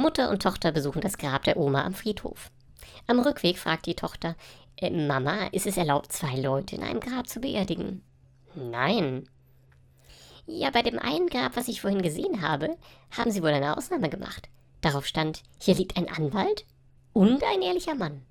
Mutter und Tochter besuchen das Grab der Oma am Friedhof. Am Rückweg fragt die Tochter, äh, Mama, ist es erlaubt, zwei Leute in einem Grab zu beerdigen? Nein. Ja, bei dem einen Grab, was ich vorhin gesehen habe, haben sie wohl eine Ausnahme gemacht. Darauf stand, hier liegt ein Anwalt und ein ehrlicher Mann.